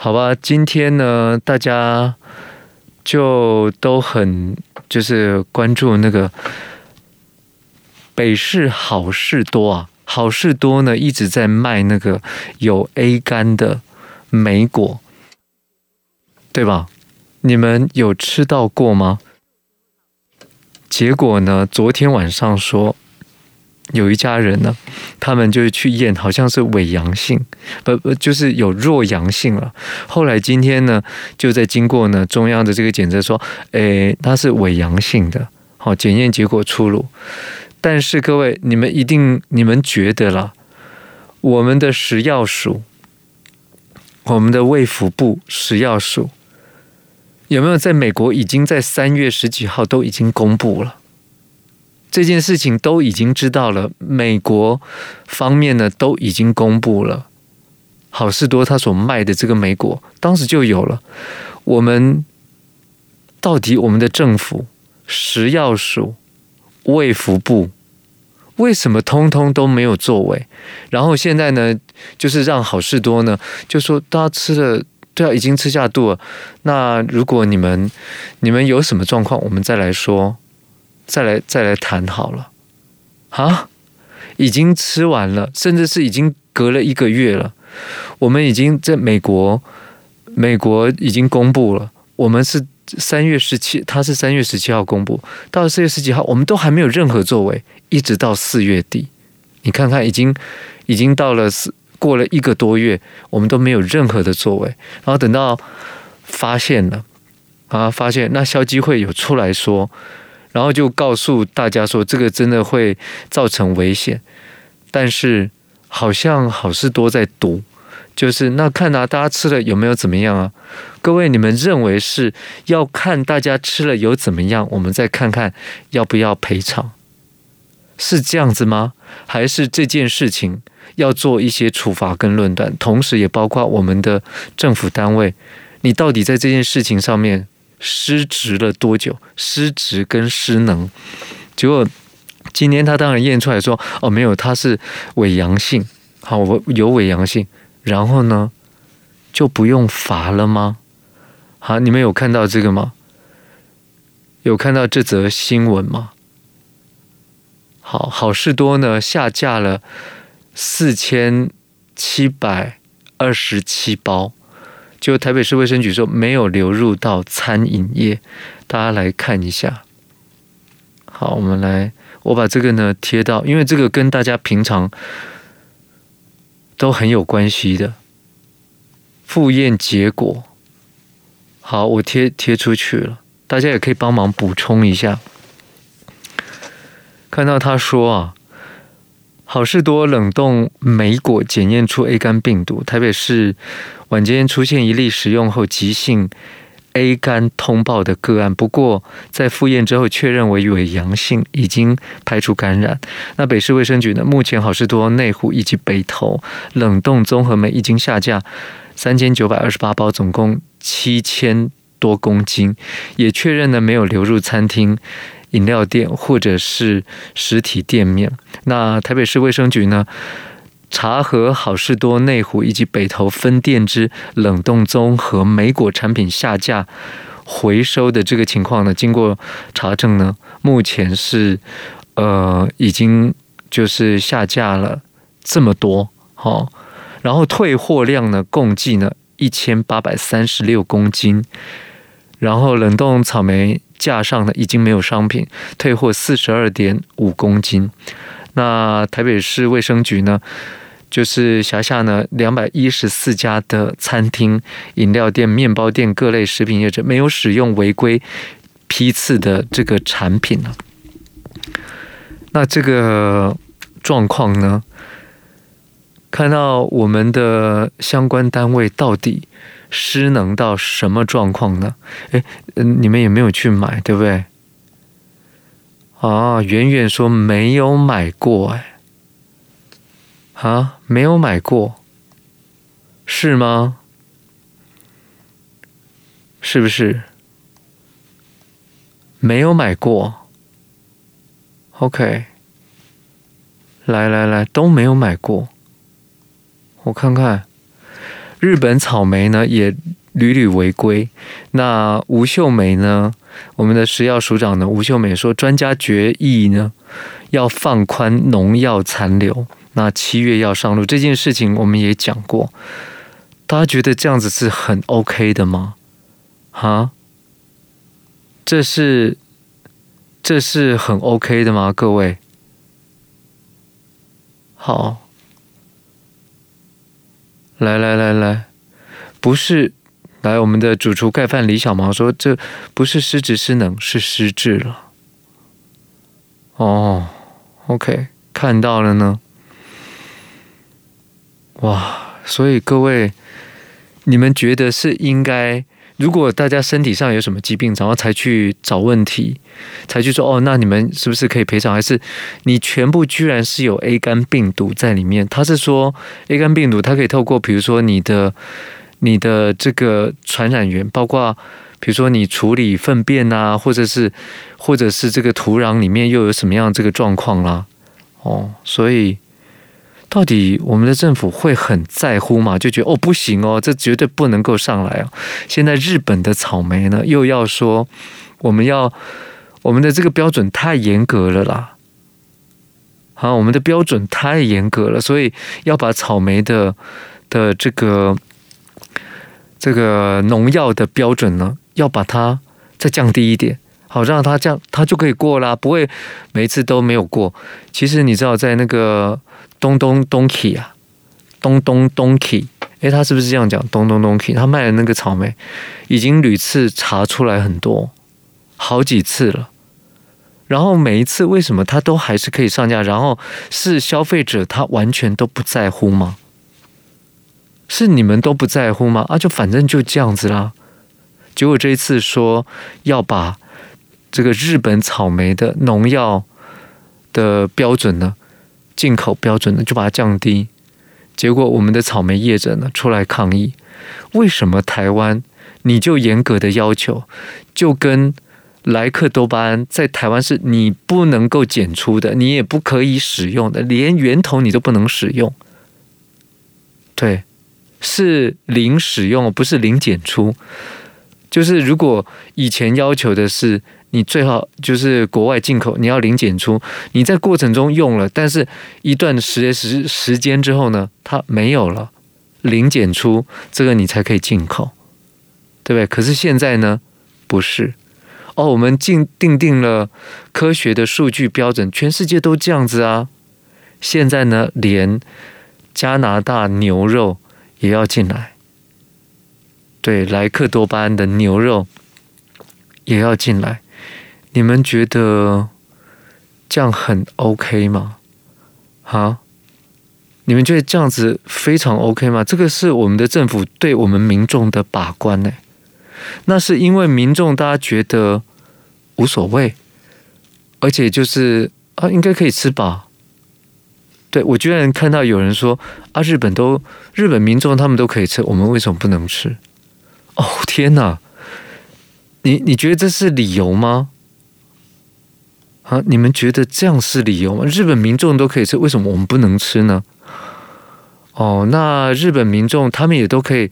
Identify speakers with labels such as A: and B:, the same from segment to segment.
A: 好吧，今天呢，大家就都很就是关注那个北市好市多啊，好市多呢一直在卖那个有 A 肝的莓果，对吧？你们有吃到过吗？结果呢，昨天晚上说。有一家人呢，他们就是去验，好像是伪阳性，不不，就是有弱阳性了。后来今天呢，就在经过呢中央的这个检测，说，诶，他是伪阳性的，好，检验结果出炉。但是各位，你们一定，你们觉得了，我们的食药署，我们的卫福部食药署，有没有在美国已经在三月十几号都已经公布了？这件事情都已经知道了，美国方面呢都已经公布了，好事多他所卖的这个美果，当时就有了。我们到底我们的政府、食药署、卫福部为什么通通都没有作为？然后现在呢，就是让好事多呢，就说大家吃了，对啊，已经吃下肚了。那如果你们你们有什么状况，我们再来说。再来再来谈好了，啊，已经吃完了，甚至是已经隔了一个月了。我们已经在美国，美国已经公布了，我们是三月十七，他是三月十七号公布，到四月十几号，我们都还没有任何作为，一直到四月底，你看看，已经已经到了四过了一个多月，我们都没有任何的作为，然后等到发现了啊，发现那消基会有出来说。然后就告诉大家说，这个真的会造成危险，但是好像好事多在赌，就是那看啊，大家吃了有没有怎么样啊？各位，你们认为是要看大家吃了有怎么样，我们再看看要不要赔偿，是这样子吗？还是这件事情要做一些处罚跟论断，同时也包括我们的政府单位，你到底在这件事情上面？失职了多久？失职跟失能，结果今天他当然验出来说，哦，没有，他是伪阳性，好，我有伪阳性，然后呢，就不用罚了吗？好，你们有看到这个吗？有看到这则新闻吗？好，好事多呢下架了四千七百二十七包。就台北市卫生局说没有流入到餐饮业，大家来看一下。好，我们来，我把这个呢贴到，因为这个跟大家平常都很有关系的复验结果。好，我贴贴出去了，大家也可以帮忙补充一下。看到他说啊。好事多冷冻莓果检验出 A 肝病毒，台北市晚间出现一例食用后急性 A 肝通报的个案，不过在复验之后确认为伪阳性，已经排除感染。那北市卫生局呢？目前好事多、内湖以及北投冷冻综合莓已经下架三千九百二十八包，总共七千多公斤，也确认呢没有流入餐厅。饮料店或者是实体店面，那台北市卫生局呢，茶和好事多内湖以及北投分店之冷冻综合莓果产品下架回收的这个情况呢，经过查证呢，目前是呃已经就是下架了这么多，好，然后退货量呢共计呢一千八百三十六公斤，然后冷冻草莓。架上呢已经没有商品，退货四十二点五公斤。那台北市卫生局呢，就是辖下呢两百一十四家的餐厅、饮料店、面包店各类食品业者没有使用违规批次的这个产品呢。那这个状况呢，看到我们的相关单位到底失能到什么状况呢？哎，嗯，你们也没有去买，对不对？啊，远远说没有买过，哎，啊，没有买过，是吗？是不是？没有买过，OK，来来来，都没有买过，我看看。日本草莓呢也屡屡违规。那吴秀梅呢，我们的食药署长呢，吴秀梅说，专家决议呢要放宽农药残留，那七月要上路这件事情，我们也讲过。大家觉得这样子是很 OK 的吗？哈，这是这是很 OK 的吗？各位，好，来来来来，不是，来我们的主厨盖饭李小毛说，这不是失职失能，是失智了。哦，OK，看到了呢。哇，所以各位。你们觉得是应该？如果大家身体上有什么疾病，然后才去找问题，才去说哦，那你们是不是可以赔偿？还是你全部居然是有 A 肝病毒在里面？他是说 A 肝病毒，它可以透过比如说你的你的这个传染源，包括比如说你处理粪便啊，或者是或者是这个土壤里面又有什么样这个状况啦？哦，所以。到底我们的政府会很在乎吗？就觉得哦不行哦，这绝对不能够上来哦。现在日本的草莓呢，又要说我们要我们的这个标准太严格了啦。好，我们的标准太严格了，所以要把草莓的的这个这个农药的标准呢，要把它再降低一点，好让它这样它就可以过啦，不会每次都没有过。其实你知道在那个。东东东 key 啊，东东东 key，哎，他是不是这样讲？东东东 key，他卖的那个草莓已经屡次查出来很多，好几次了。然后每一次为什么他都还是可以上架？然后是消费者他完全都不在乎吗？是你们都不在乎吗？啊，就反正就这样子啦。结果这一次说要把这个日本草莓的农药的标准呢？进口标准呢，就把它降低，结果我们的草莓业者呢出来抗议，为什么台湾你就严格的要求，就跟莱克多巴胺在台湾是你不能够检出的，你也不可以使用的，连源头你都不能使用，对，是零使用，不是零检出，就是如果以前要求的是。你最好就是国外进口，你要零检出。你在过程中用了，但是一段时时时间之后呢，它没有了，零检出，这个你才可以进口，对不对？可是现在呢，不是哦，我们定定定了科学的数据标准，全世界都这样子啊。现在呢，连加拿大牛肉也要进来，对，莱克多巴胺的牛肉也要进来。你们觉得这样很 OK 吗？哈？你们觉得这样子非常 OK 吗？这个是我们的政府对我们民众的把关呢。那是因为民众大家觉得无所谓，而且就是啊，应该可以吃吧？对，我居然看到有人说啊，日本都日本民众他们都可以吃，我们为什么不能吃？哦，天哪！你你觉得这是理由吗？啊，你们觉得这样是理由吗？日本民众都可以吃，为什么我们不能吃呢？哦，那日本民众他们也都可以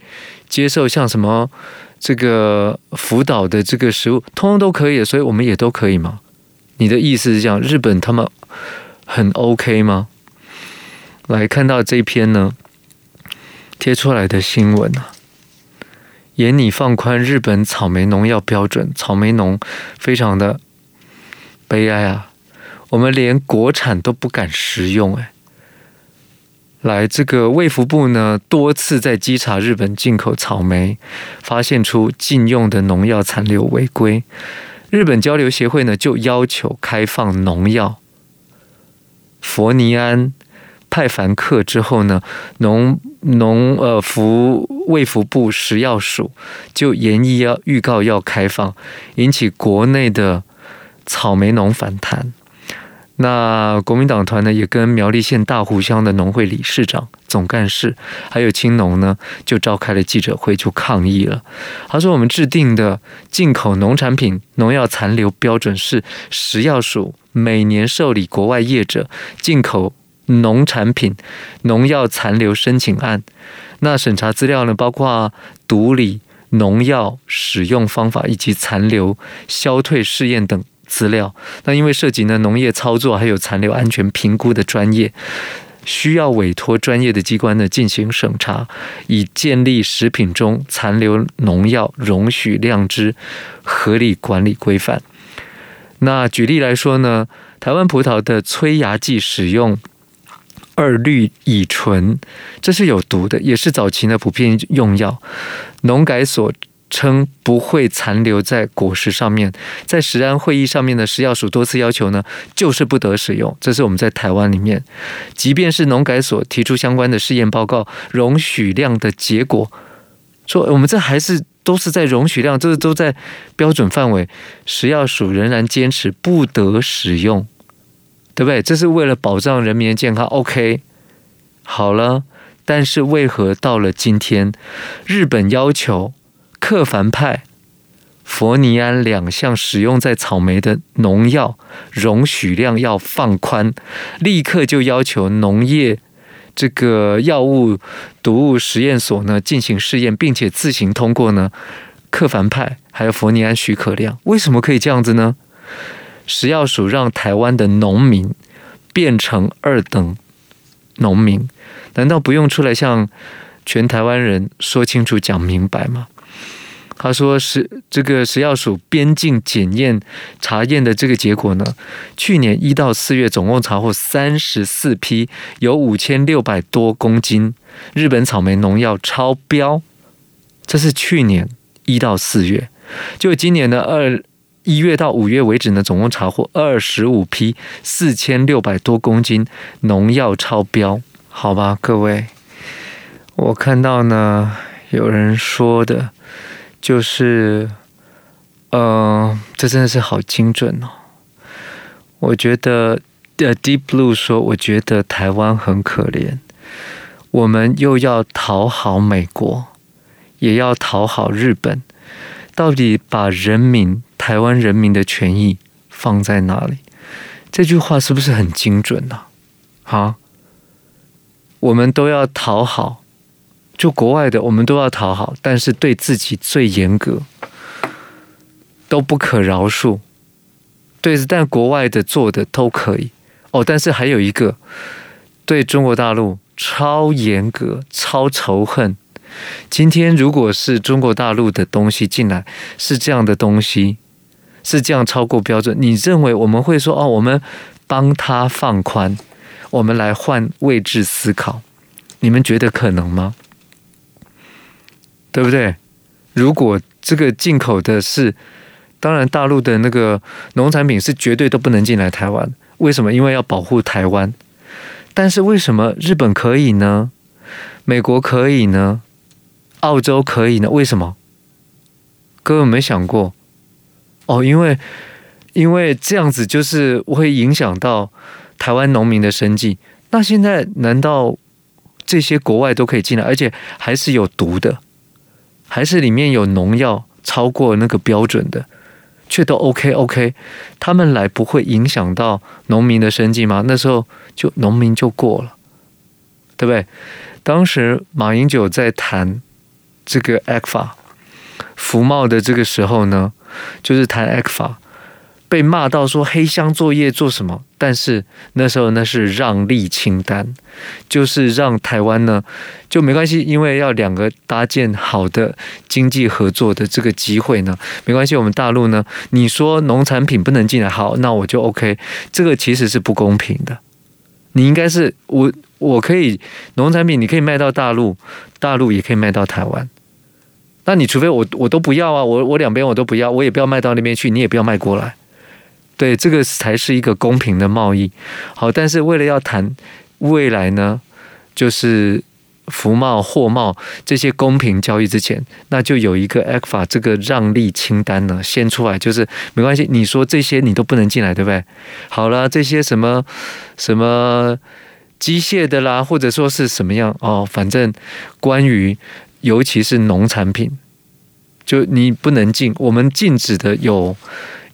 A: 接受像什么这个福岛的这个食物，通通都可以，所以我们也都可以吗？你的意思是这样，日本他们很 OK 吗？来看到这篇呢，贴出来的新闻啊，严拟放宽日本草莓农药标准，草莓农非常的。悲哀啊！我们连国产都不敢食用哎。来，这个卫福部呢，多次在稽查日本进口草莓，发现出禁用的农药残留违规。日本交流协会呢，就要求开放农药佛尼安、派凡克之后呢，农农呃服卫福部食药署就严议要预告要开放，引起国内的。草莓农反弹，那国民党团呢也跟苗栗县大湖乡的农会理事长、总干事，还有青农呢，就召开了记者会，就抗议了。他说：“我们制定的进口农产品农药残留标准是食药署每年受理国外业者进口农产品农药残留申请案，那审查资料呢，包括毒理、农药使用方法以及残留消退试验等资料。那因为涉及呢农业操作还有残留安全评估的专业，需要委托专业的机关呢进行审查，以建立食品中残留农药容许量之合理管理规范。那举例来说呢，台湾葡萄的催芽剂使用二氯乙醇，这是有毒的，也是早期呢普遍用药。农改所称不会残留在果实上面，在食安会议上面的食药署多次要求呢，就是不得使用。这是我们在台湾里面，即便是农改所提出相关的试验报告容许量的结果，说我们这还是。都是在容许量，这个都在标准范围，食药署仍然坚持不得使用，对不对？这是为了保障人民的健康。OK，好了，但是为何到了今天，日本要求克凡派、佛尼安两项使用在草莓的农药容许量要放宽，立刻就要求农业。这个药物毒物实验所呢进行试验，并且自行通过呢克凡派还有佛尼安许可量，为什么可以这样子呢？食药署让台湾的农民变成二等农民，难道不用出来向全台湾人说清楚讲明白吗？他说：“是这个食药署边境检验查验的这个结果呢，去年一到四月总共查获三十四批，有五千六百多公斤日本草莓农药超标。这是去年一到四月，就今年的二一月到五月为止呢，总共查获二十五批，四千六百多公斤农药超标。好吧，各位，我看到呢，有人说的。”就是，呃，这真的是好精准哦。我觉得呃 Deep Blue 说，我觉得台湾很可怜，我们又要讨好美国，也要讨好日本，到底把人民、台湾人民的权益放在哪里？这句话是不是很精准呢？啊，我们都要讨好。就国外的，我们都要讨好，但是对自己最严格，都不可饶恕。对，但国外的做的都可以哦。但是还有一个，对中国大陆超严格、超仇恨。今天如果是中国大陆的东西进来，是这样的东西，是这样超过标准，你认为我们会说哦？我们帮他放宽，我们来换位置思考，你们觉得可能吗？对不对？如果这个进口的是，当然大陆的那个农产品是绝对都不能进来台湾。为什么？因为要保护台湾。但是为什么日本可以呢？美国可以呢？澳洲可以呢？为什么？各位有没有想过？哦，因为因为这样子就是会影响到台湾农民的生计。那现在难道这些国外都可以进来，而且还是有毒的？还是里面有农药超过那个标准的，却都 OK OK，他们来不会影响到农民的生计吗？那时候就农民就过了，对不对？当时马英九在谈这个 ECFA 服贸的这个时候呢，就是谈 ECFA。被骂到说黑箱作业做什么？但是那时候那是让利清单，就是让台湾呢就没关系，因为要两个搭建好的经济合作的这个机会呢，没关系。我们大陆呢，你说农产品不能进来，好，那我就 OK。这个其实是不公平的。你应该是我，我可以农产品你可以卖到大陆，大陆也可以卖到台湾。那你除非我我都不要啊，我我两边我都不要，我也不要卖到那边去，你也不要卖过来。对，这个才是一个公平的贸易。好，但是为了要谈未来呢，就是服贸、货贸这些公平交易之前，那就有一个 ECFA 这个让利清单呢，先出来，就是没关系，你说这些你都不能进来，对不对？好了，这些什么什么机械的啦，或者说是什么样哦，反正关于尤其是农产品，就你不能进，我们禁止的有。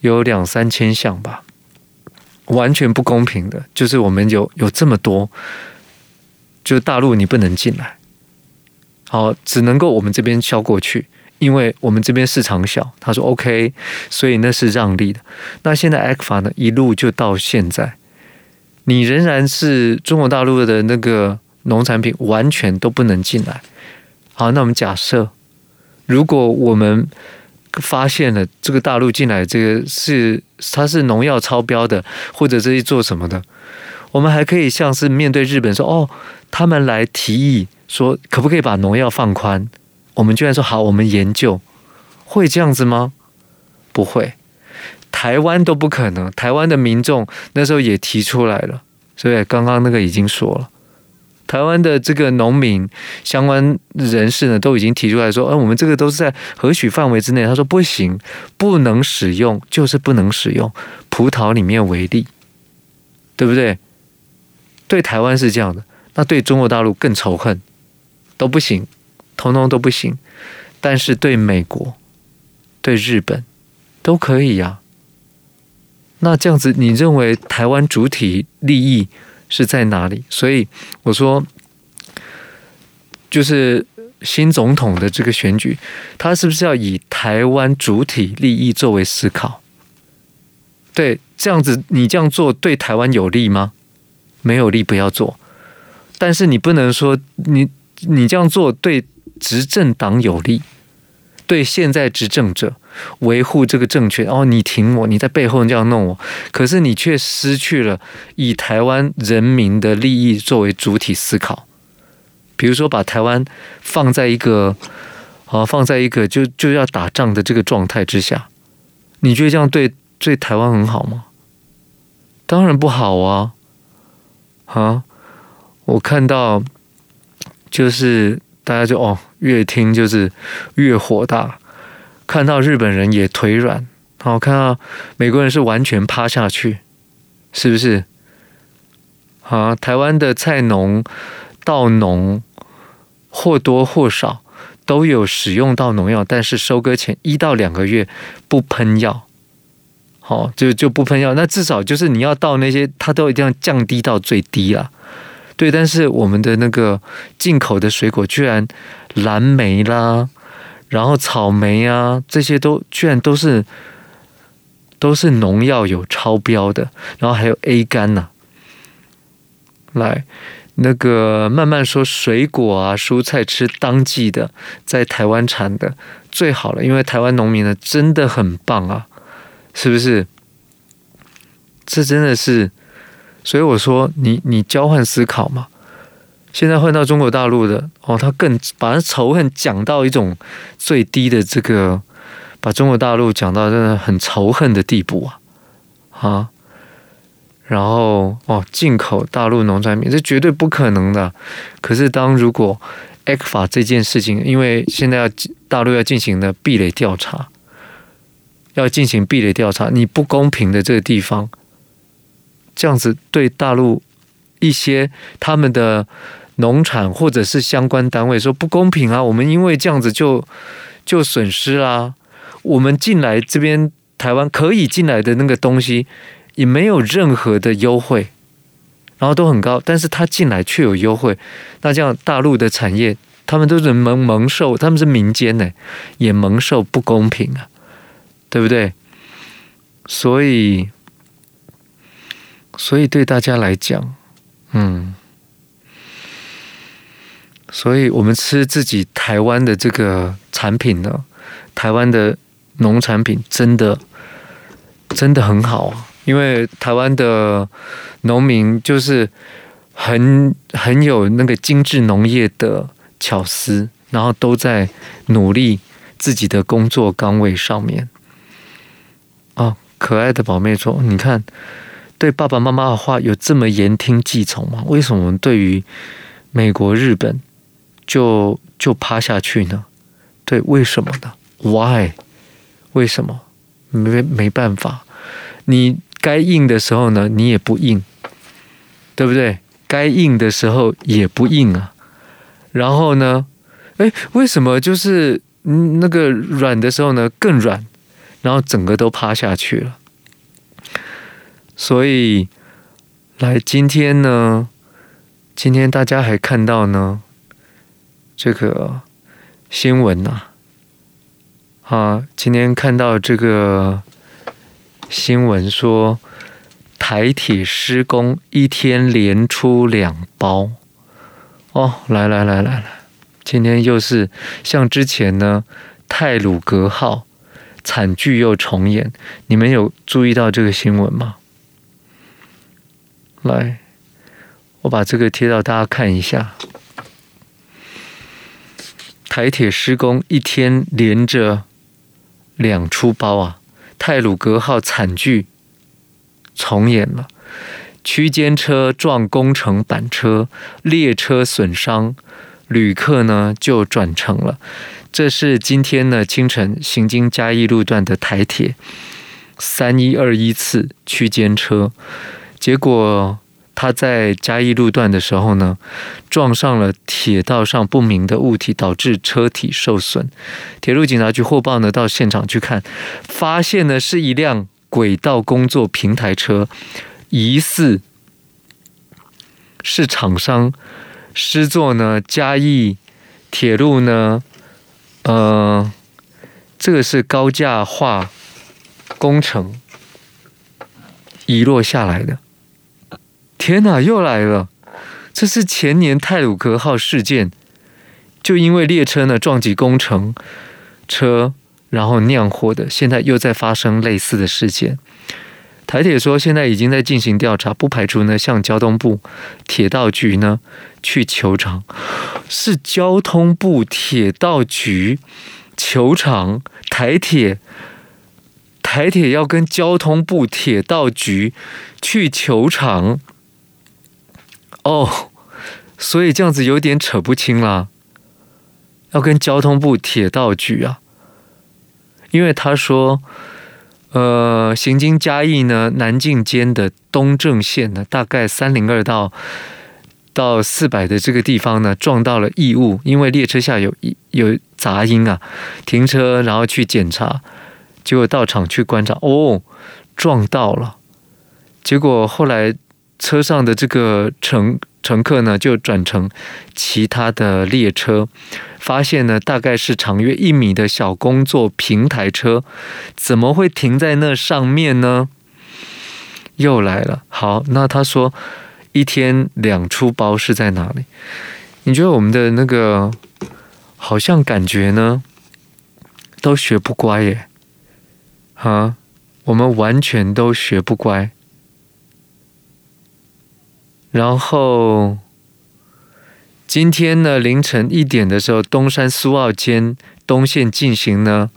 A: 有两三千项吧，完全不公平的，就是我们有有这么多，就大陆你不能进来，好，只能够我们这边销过去，因为我们这边市场小。他说 OK，所以那是让利的。那现在 ECFA 呢，一路就到现在，你仍然是中国大陆的那个农产品完全都不能进来。好，那我们假设，如果我们发现了这个大陆进来这个是它是农药超标的，或者这是做什么的，我们还可以像是面对日本说哦，他们来提议说可不可以把农药放宽？我们居然说好，我们研究，会这样子吗？不会，台湾都不可能。台湾的民众那时候也提出来了，所以刚刚那个已经说了。台湾的这个农民相关人士呢，都已经提出来说，嗯，我们这个都是在核许范围之内。他说不行，不能使用，就是不能使用。葡萄里面为例，对不对？对台湾是这样的，那对中国大陆更仇恨，都不行，通通都不行。但是对美国、对日本都可以呀。那这样子，你认为台湾主体利益？是在哪里？所以我说，就是新总统的这个选举，他是不是要以台湾主体利益作为思考？对，这样子你这样做对台湾有利吗？没有利，不要做。但是你不能说你你这样做对执政党有利，对现在执政者。维护这个政权哦，你挺我，你在背后这样弄我，可是你却失去了以台湾人民的利益作为主体思考。比如说，把台湾放在一个啊，放在一个就就要打仗的这个状态之下，你觉得这样对对台湾很好吗？当然不好啊！啊，我看到就是大家就哦，越听就是越火大。看到日本人也腿软，好，看到美国人是完全趴下去，是不是？啊，台湾的菜农、稻农或多或少都有使用到农药，但是收割前一到两个月不喷药，好，就就不喷药。那至少就是你要到那些，它都一定要降低到最低啊。对，但是我们的那个进口的水果居然蓝莓啦。然后草莓啊，这些都居然都是都是农药有超标的，然后还有 A 肝呐、来，那个慢慢说，水果啊、蔬菜吃当季的，在台湾产的最好了，因为台湾农民呢真的很棒啊，是不是？这真的是，所以我说你你交换思考嘛。现在换到中国大陆的哦，他更把仇恨讲到一种最低的这个，把中国大陆讲到真的很仇恨的地步啊啊！然后哦，进口大陆农产品这绝对不可能的。可是当如果 ECFA 这件事情，因为现在要大陆要进行的壁垒调查，要进行壁垒调查，你不公平的这个地方，这样子对大陆一些他们的。农产或者是相关单位说不公平啊，我们因为这样子就就损失啦。我们进来这边台湾可以进来的那个东西也没有任何的优惠，然后都很高，但是他进来却有优惠。那这样大陆的产业他们都是蒙蒙受，他们是民间呢，也蒙受不公平啊，对不对？所以所以对大家来讲，嗯。所以我们吃自己台湾的这个产品呢，台湾的农产品真的真的很好啊，因为台湾的农民就是很很有那个精致农业的巧思，然后都在努力自己的工作岗位上面。哦，可爱的宝妹说：“你看，对爸爸妈妈的话有这么言听计从吗？为什么对于美国、日本？”就就趴下去呢？对，为什么呢？Why？为什么？没没办法，你该硬的时候呢，你也不硬，对不对？该硬的时候也不硬啊。然后呢，哎，为什么就是那个软的时候呢更软，然后整个都趴下去了？所以，来今天呢，今天大家还看到呢。这个新闻呐，啊，今天看到这个新闻说，台铁施工一天连出两包，哦，来来来来来，今天又是像之前呢，泰鲁格号惨剧又重演，你们有注意到这个新闻吗？来，我把这个贴到大家看一下。台铁施工一天连着两出包啊！泰鲁格号惨剧重演了，区间车撞工程板车，列车损伤，旅客呢就转乘了。这是今天呢清晨行经嘉义路段的台铁三一二一次区间车，结果。他在嘉义路段的时候呢，撞上了铁道上不明的物体，导致车体受损。铁路警察局获报呢，到现场去看，发现呢是一辆轨道工作平台车，疑似是厂商施作呢嘉义铁路呢，呃，这个是高架化工程遗落下来的。天哪，又来了！这是前年泰鲁格号事件，就因为列车呢撞击工程车，然后酿祸的。现在又在发生类似的事件。台铁说，现在已经在进行调查，不排除呢向交通部铁道局呢去求偿。是交通部铁道局求偿，台铁台铁要跟交通部铁道局去求偿。哦，所以这样子有点扯不清啦。要跟交通部铁道局啊，因为他说，呃，行经嘉义呢，南靖间的东正线呢，大概三零二到到四百的这个地方呢，撞到了异物，因为列车下有有杂音啊，停车然后去检查，结果到场去观察，哦，撞到了，结果后来。车上的这个乘乘客呢，就转乘其他的列车，发现呢，大概是长约一米的小工作平台车，怎么会停在那上面呢？又来了。好，那他说一天两出包是在哪里？你觉得我们的那个好像感觉呢，都学不乖耶？啊，我们完全都学不乖。然后今天呢，凌晨一点的时候，东山苏澳间东线进行呢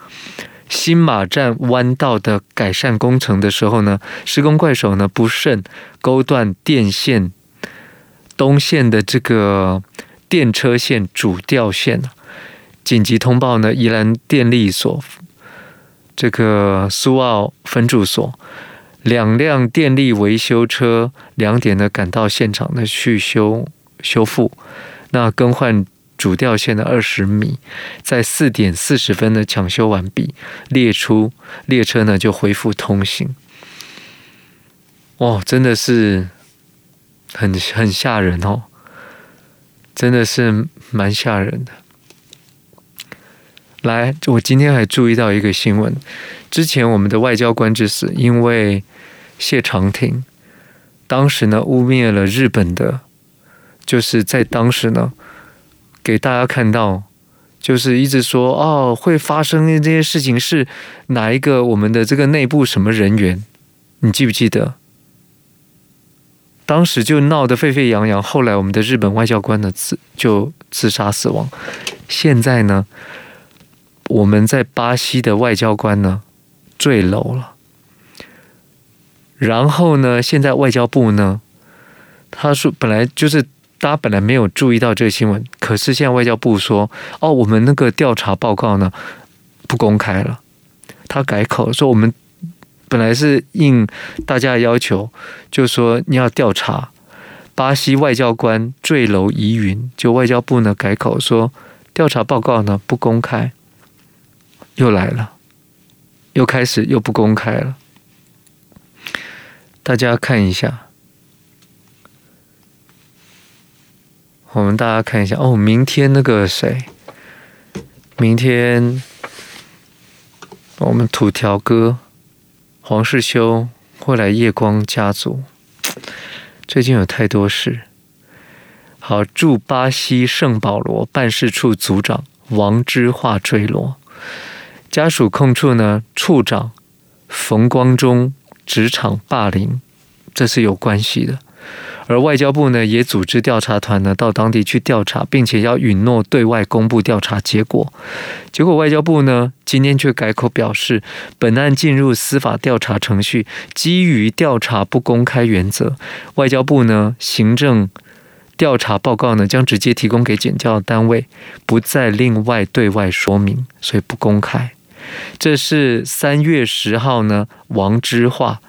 A: 新马站弯道的改善工程的时候呢，施工怪手呢不慎勾断电线东线的这个电车线主吊线，紧急通报呢宜兰电力所这个苏澳分驻所。两辆电力维修车两点呢赶到现场呢去修修复，那更换主吊线的二十米，在四点四十分呢抢修完毕，列出列车呢就恢复通行。哦，真的是很很吓人哦，真的是蛮吓人的。来，我今天还注意到一个新闻，之前我们的外交官之死，因为谢长廷当时呢污蔑了日本的，就是在当时呢给大家看到，就是一直说哦会发生这些事情是哪一个我们的这个内部什么人员，你记不记得？当时就闹得沸沸扬扬，后来我们的日本外交官呢自就自杀死亡。现在呢，我们在巴西的外交官呢坠楼了。然后呢，现在外交部呢，他说本来就是大家本来没有注意到这个新闻，可是现在外交部说，哦，我们那个调查报告呢不公开了，他改口说我们本来是应大家的要求，就说你要调查巴西外交官坠楼疑云，就外交部呢改口说调查报告呢不公开，又来了，又开始又不公开了。大家看一下，我们大家看一下哦，明天那个谁，明天我们土条哥黄世修会来夜光家族。最近有太多事。好，驻巴西圣保罗办事处组长王之化坠落，家属控诉呢，处长冯光中职场霸凌，这是有关系的。而外交部呢，也组织调查团呢到当地去调查，并且要允诺对外公布调查结果。结果外交部呢今天却改口表示，本案进入司法调查程序，基于调查不公开原则，外交部呢行政调查报告呢将直接提供给检调单位，不再另外对外说明，所以不公开。这是三月十号呢，王之化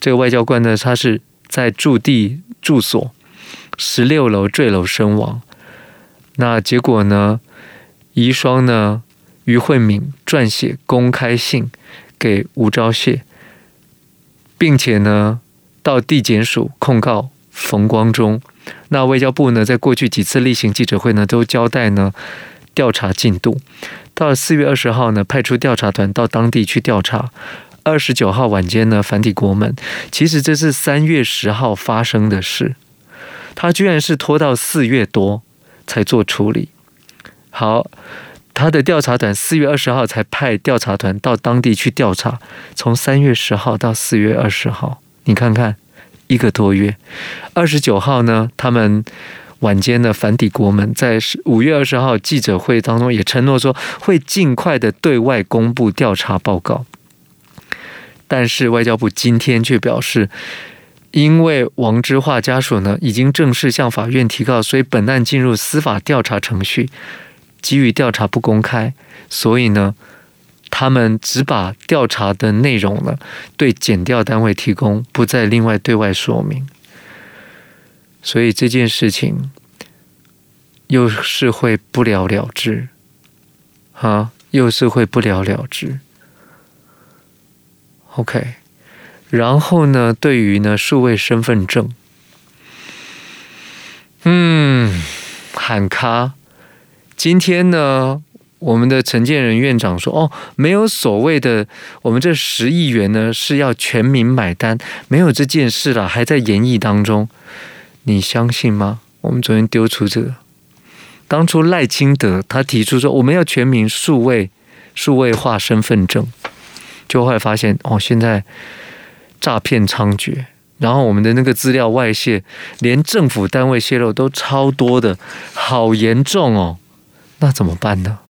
A: 这个外交官呢，他是在驻地。住所十六楼坠楼身亡。那结果呢？遗孀呢？于慧敏撰写公开信给吴钊燮，并且呢，到地检署控告冯光中。那外交部呢，在过去几次例行记者会呢，都交代呢调查进度。到四月二十号呢，派出调查团到当地去调查。二十九号晚间呢，返抵国门。其实这是三月十号发生的事，他居然是拖到四月多才做处理。好，他的调查团四月二十号才派调查团到当地去调查，从三月十号到四月二十号，你看看一个多月。二十九号呢，他们晚间的反底国门，在五月二十号记者会当中也承诺说会尽快的对外公布调查报告。但是外交部今天却表示，因为王之化家属呢已经正式向法院提告，所以本案进入司法调查程序。基于调查不公开，所以呢，他们只把调查的内容呢对检调单位提供，不再另外对外说明。所以这件事情又是会不了了之，啊，又是会不了了之。OK，然后呢，对于呢数位身份证，嗯，喊卡。今天呢，我们的陈建仁院长说，哦，没有所谓的，我们这十亿元呢是要全民买单，没有这件事了，还在研议当中。你相信吗？我们昨天丢出这个，当初赖清德他提出说，我们要全民数位数位化身份证。就后来发现哦，现在诈骗猖獗，然后我们的那个资料外泄，连政府单位泄露都超多的，好严重哦。那怎么办呢？